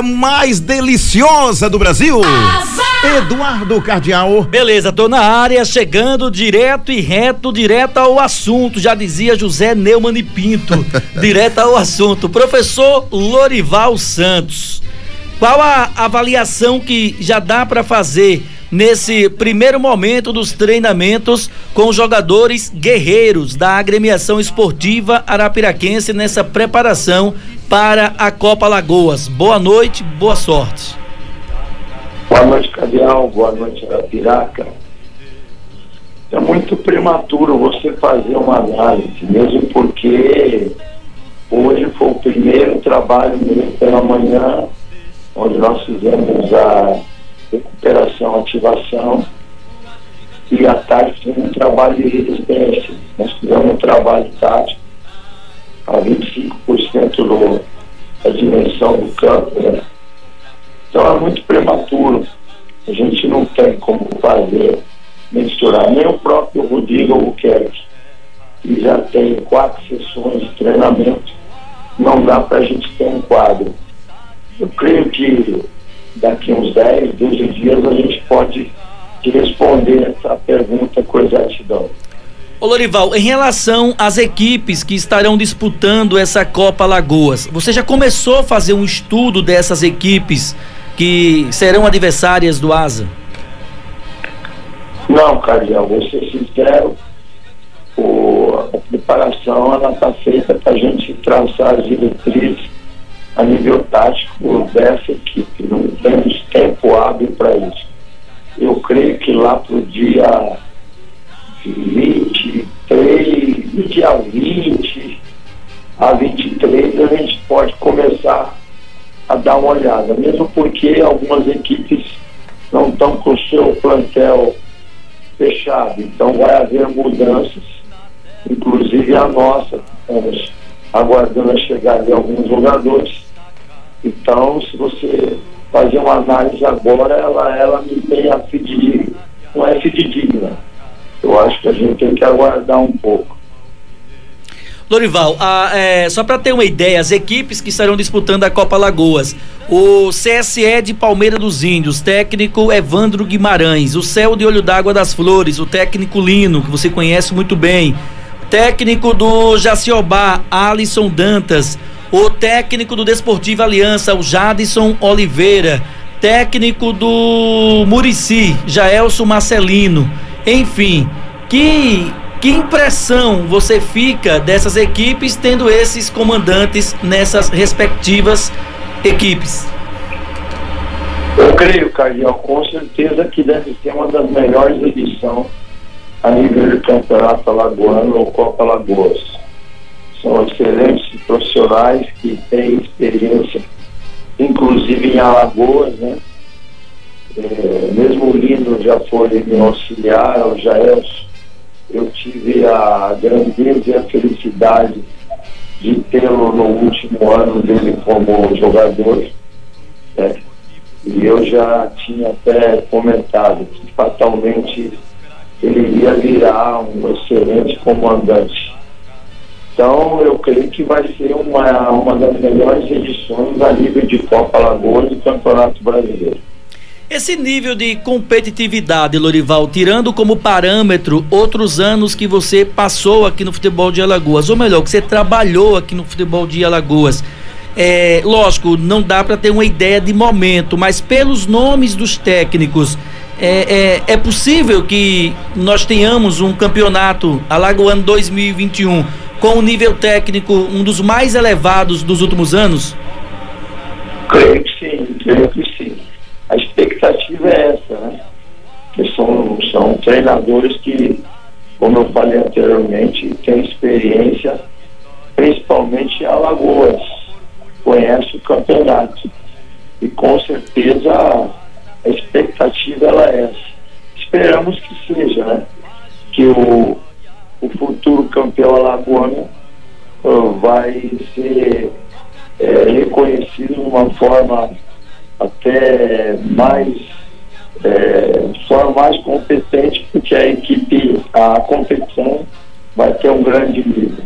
mais deliciosa do Brasil. Eduardo Cardial. Beleza, tô na área, chegando direto e reto, direto ao assunto, já dizia José Neumann e Pinto. direto ao assunto. Professor Lorival Santos, qual a avaliação que já dá para fazer nesse primeiro momento dos treinamentos com os jogadores guerreiros da agremiação esportiva arapiraquense nessa preparação para a Copa Lagoas. Boa noite, boa sorte. Boa noite, Cadial. Boa noite, Arapiraca. É muito prematuro você fazer uma análise, mesmo porque hoje foi o primeiro trabalho mesmo pela manhã, onde nós fizemos a recuperação, ativação, e à tarde fizemos um trabalho de resistência. Nós fizemos um trabalho tático a 25% do, da dimensão do campo. Né? Então é muito prematuro. A gente não tem como fazer, mensurar. Nem o próprio Rodrigo Albuquerque, que já tem quatro sessões de treinamento, não dá para a gente ter um quadro. Eu creio que daqui uns 10, 12 dias a gente pode responder essa pergunta com exatidão. Ô Lorival, em relação às equipes que estarão disputando essa Copa Lagoas, você já começou a fazer um estudo dessas equipes que serão adversárias do Asa? Não, Cardial, vou ser sincero, o, a preparação está feita para a gente traçar as diretrizes a nível tático dessa equipe. Não temos tempo hábil para isso. Eu creio que lá para o dia 23, do dia 20 a 23 a gente pode começar a dar uma olhada, mesmo porque algumas equipes não estão com o seu plantel fechado, então vai haver mudanças, inclusive a nossa, estamos aguardando a chegada de alguns jogadores. Então, se você fazer uma análise agora, ela, ela não tem a fidedigna, não é fidedigna eu acho que a gente tem que aguardar um pouco. Lorival, a, é, só para ter uma ideia, as equipes que estarão disputando a Copa Lagoas, o CSE de Palmeira dos Índios, técnico Evandro Guimarães, o Céu de Olho d'Água das Flores, o técnico Lino, que você conhece muito bem, técnico do Jaciobá, Alisson Dantas, o técnico do Desportivo Aliança, o Jadson Oliveira, técnico do Murici, Jaelson Marcelino, enfim, que que impressão você fica dessas equipes tendo esses comandantes nessas respectivas equipes? Eu creio, Cardial, com certeza que deve ser uma das melhores edições a nível de campeonato alagoano ou Copa Lagoas. São excelentes profissionais que têm experiência, inclusive em Alagoas, né? É, mesmo o Lino já foi me auxiliar, o Jaelson, eu tive a grandeza e a felicidade de tê-lo no último ano dele como jogador. Né? E eu já tinha até comentado que fatalmente ele iria virar um excelente comandante. Então eu creio que vai ser uma, uma das melhores edições a nível de Copa Lagoas e Campeonato Brasileiro. Esse nível de competitividade, Lorival, tirando como parâmetro outros anos que você passou aqui no futebol de Alagoas, ou melhor, que você trabalhou aqui no futebol de Alagoas. É, lógico, não dá para ter uma ideia de momento, mas pelos nomes dos técnicos, é, é, é, possível que nós tenhamos um campeonato Alagoano 2021 com um nível técnico um dos mais elevados dos últimos anos? Creio que sim, creio que São treinadores que, como eu falei anteriormente, têm experiência, principalmente em Alagoas, conhece o campeonato. E com certeza a expectativa ela é essa. Esperamos que seja, né? Que o, o futuro campeão alagoano uh, vai ser é, reconhecido de uma forma até mais é, forma mais competente, porque a equipe, a competição vai ter um grande nível.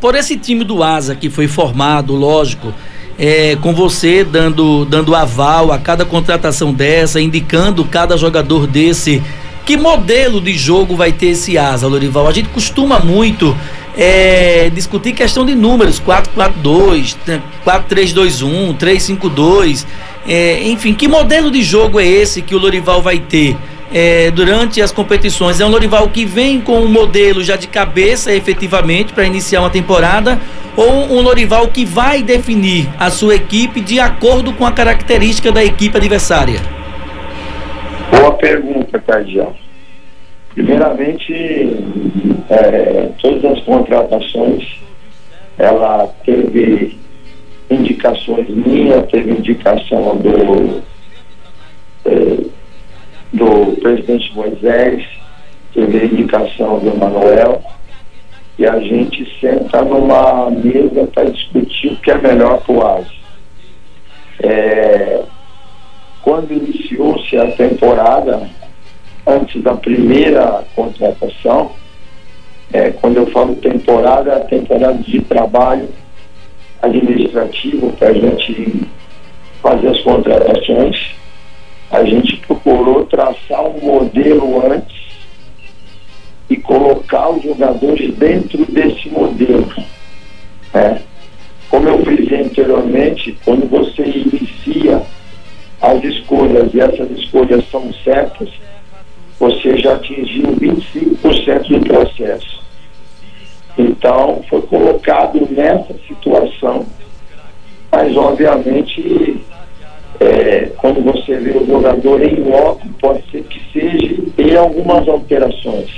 Por esse time do Asa que foi formado, lógico, é, com você dando, dando aval a cada contratação dessa, indicando cada jogador desse. Que modelo de jogo vai ter esse asa, Lorival? A gente costuma muito é, discutir questão de números, 4-4-2, 4-3-2-1, 3-5-2. É, enfim, que modelo de jogo é esse que o Lorival vai ter? é, durante as competições. É um Lorival que vem com um modelo já de cabeça efetivamente para iniciar uma temporada ou um Lorival que vai definir a sua equipe de acordo com a característica da equipe adversária? Boa pergunta, Cardial. Primeiramente, é, todas as contratações, ela teve indicações minhas, teve indicação do é, do presidente Moisés, teve indicação do Emanuel, e a gente senta numa mesa para discutir o que é melhor para o ASE. É, quando iniciou-se a temporada, antes da primeira contratação, é, quando eu falo temporada, temporada de trabalho administrativo para a gente fazer as contratações a gente procurou traçar um modelo antes e colocar os jogadores dentro desse modelo. Né? Como eu fiz anteriormente, quando você inicia as escolhas e essas escolhas são certas, já atingiu 25% do processo. Então, foi colocado nessa situação, mas obviamente é, quando você vê o jogador em loco, pode ser que seja em algumas alterações.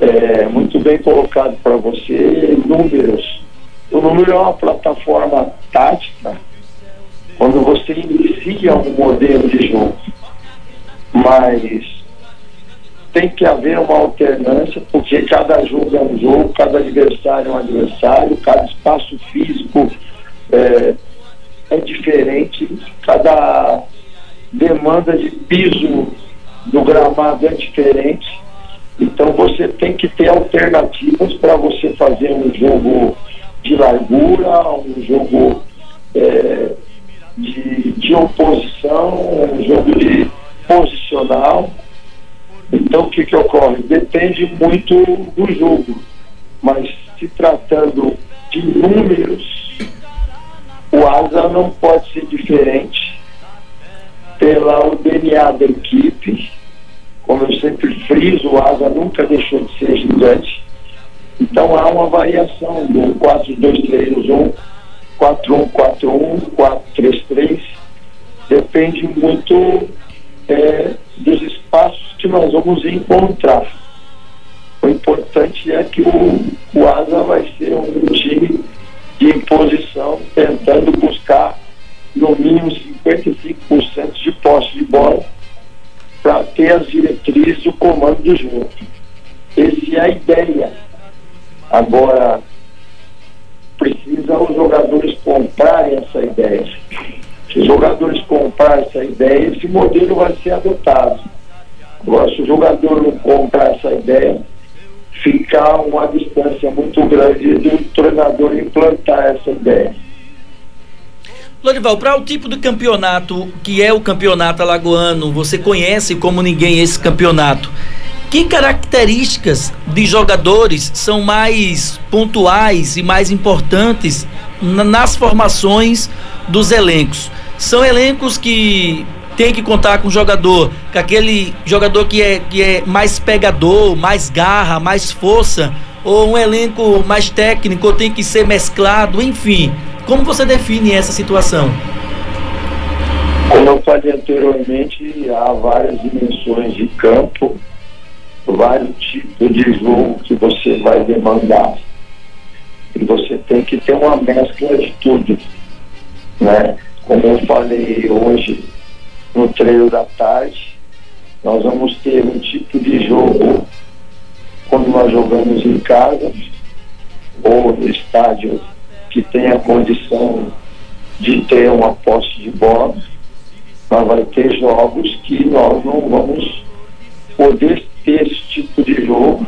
É, muito bem colocado para você, números. O número é uma plataforma tática quando você inicia um demanda de piso do gramado é diferente. Então você tem que ter alternativas para você fazer um jogo de largura, um jogo é, de, de oposição, um jogo de posicional. Então o que, que ocorre? Depende muito do jogo. Mas se tratando de números, o asa não pode ser diferente pelo DNA da equipe. Como eu sempre friso, o asa nunca deixou de ser gigante. Então há uma variação do 4-2-3-1, 4-1-4-1, 4-3-3. Depende muito é, dos espaços que nós vamos encontrar. O importante é que o, o Asa vai ser um time jogo. Essa é a ideia. Agora, precisa os jogadores comprarem essa ideia. Se os jogadores comprarem essa ideia, esse modelo vai ser adotado. Agora, se o jogador não comprar essa ideia, ficar uma distância muito grande do treinador implantar essa ideia. Lorival, para o tipo de campeonato que é o campeonato alagoano, você conhece como ninguém esse campeonato. Que características de jogadores são mais pontuais e mais importantes nas formações dos elencos? São elencos que tem que contar com o jogador, com aquele jogador que é, que é mais pegador, mais garra, mais força, ou um elenco mais técnico, tem que ser mesclado, enfim. Como você define essa situação? Como eu falei anteriormente, há várias dimensões de campo, vários tipos de jogo que você vai demandar. E você tem que ter uma mescla de tudo. Né? Como eu falei hoje, no treino da tarde. Nós vamos ter um tipo de jogo quando nós jogamos em casa ou no estádio que tenha condição de ter uma posse de bola. Nós vai ter jogos que nós não vamos poder ter esse tipo de jogo,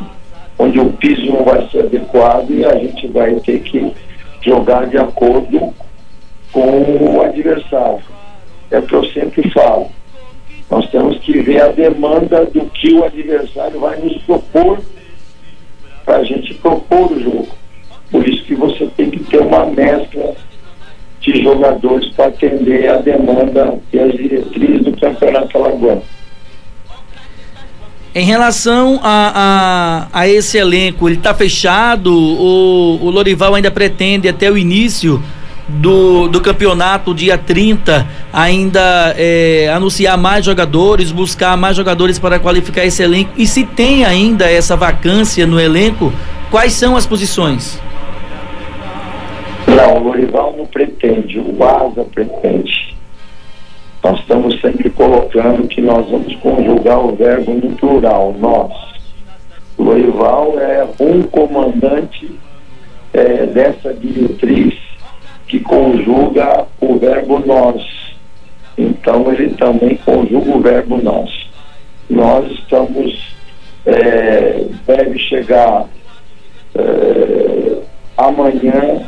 onde o piso não vai ser adequado e a gente vai ter que jogar de acordo com o adversário. É o que eu sempre falo. Nós temos que ver a demanda do que o adversário vai nos propor para a gente propor o jogo. Por isso que você tem que ter uma mescla de jogadores para atender a demanda e as diretrizes do Campeonato Alagoano. Em relação a, a, a esse elenco, ele está fechado? O, o Lorival ainda pretende até o início do, do campeonato, dia 30, ainda é, anunciar mais jogadores, buscar mais jogadores para qualificar esse elenco? E se tem ainda essa vacância no elenco, quais são as posições? Não, o Lorival não pretende, o Asa pretende. Nós estamos sempre colocando que nós vamos conjugar o verbo no plural, nós. O Lorival é um comandante é, dessa diretriz que conjuga o verbo nós. Então ele também conjuga o verbo nós. Nós estamos, é, deve chegar é, amanhã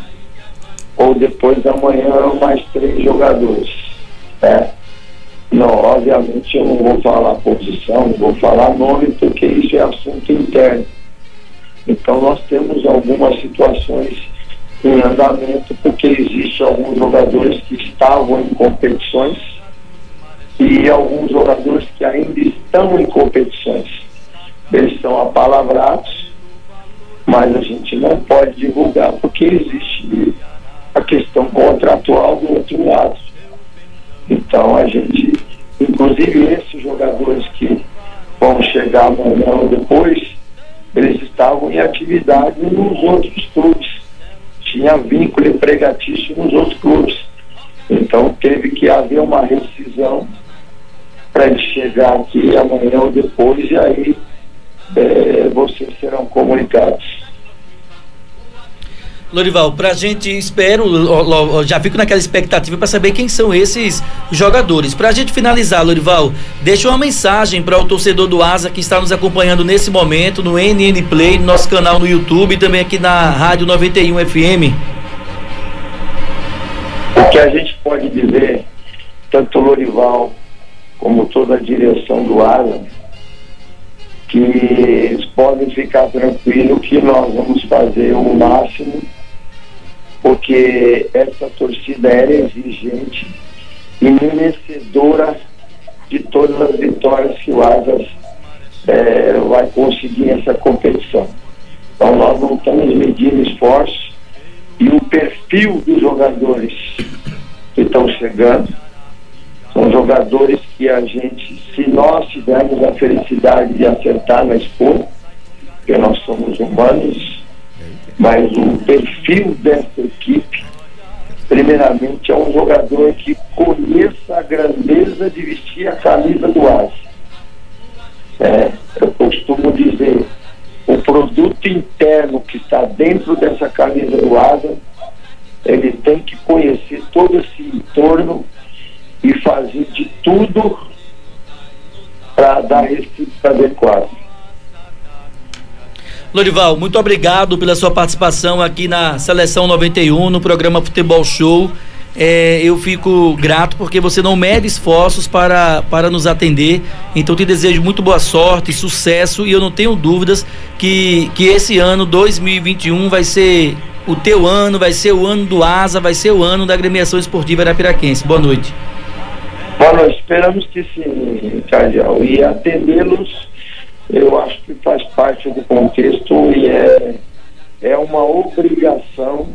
ou depois da manhã mais três jogadores. Né? Não, obviamente eu não vou falar posição, não vou falar nome, porque isso é assunto interno. Então nós temos algumas situações em andamento, porque existem alguns jogadores que estavam em competições e alguns jogadores que ainda estão em competições. Eles são apalavrados, mas a gente não pode divulgar porque existe a questão contratual do outro lado. Então a gente, inclusive esses jogadores que vão chegar amanhã ou depois, eles estavam em atividade nos outros clubes tinha vínculo empregatício nos outros clubes. Então teve que haver uma rescisão para ele chegar aqui amanhã ou depois e aí Lorival, pra gente, espero, já fico naquela expectativa para saber quem são esses jogadores. Pra gente finalizar, Lorival, deixa uma mensagem para o torcedor do Asa que está nos acompanhando nesse momento no NN Play, no nosso canal no YouTube e também aqui na Rádio 91 FM. O que a gente pode dizer, tanto o Lorival como toda a direção do Asa, que eles podem ficar tranquilos que nós vamos fazer o máximo porque essa torcida era exigente e merecedora de todas as vitórias que o Asas é, vai conseguir nessa competição. Então nós não estamos medindo esforços e o perfil dos jogadores que estão chegando são jogadores que a gente, se nós tivermos a felicidade de acertar na escolha, porque nós somos humanos, mas o perfil dessa equipe, primeiramente, é um jogador que conheça a grandeza de vestir a camisa do Asa. É, eu costumo dizer, o produto interno que está dentro dessa camisa do Asa, ele tem que conhecer todo esse entorno e fazer de tudo para dar esse adequado. Lorival, muito obrigado pela sua participação aqui na Seleção 91, no programa Futebol Show. É, eu fico grato porque você não mede esforços para, para nos atender. Então te desejo muito boa sorte, sucesso e eu não tenho dúvidas que, que esse ano 2021 vai ser o teu ano, vai ser o ano do ASA, vai ser o ano da agremiação esportiva Arapiraquense. Boa noite. Boa noite, esperamos que sim, Cardial. E atendê-los eu acho que faz parte do contexto e é, é uma obrigação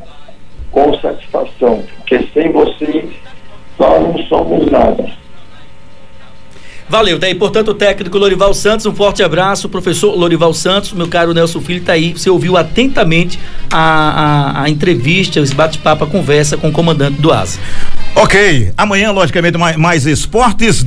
com satisfação, porque sem vocês nós não somos nada. Valeu, daí, portanto, o técnico Lorival Santos, um forte abraço, professor Lorival Santos, meu caro Nelson Filho tá aí, você ouviu atentamente a, a, a entrevista, esse bate-papo, a conversa com o comandante do ASA. Ok, amanhã, logicamente, mais, mais esportes.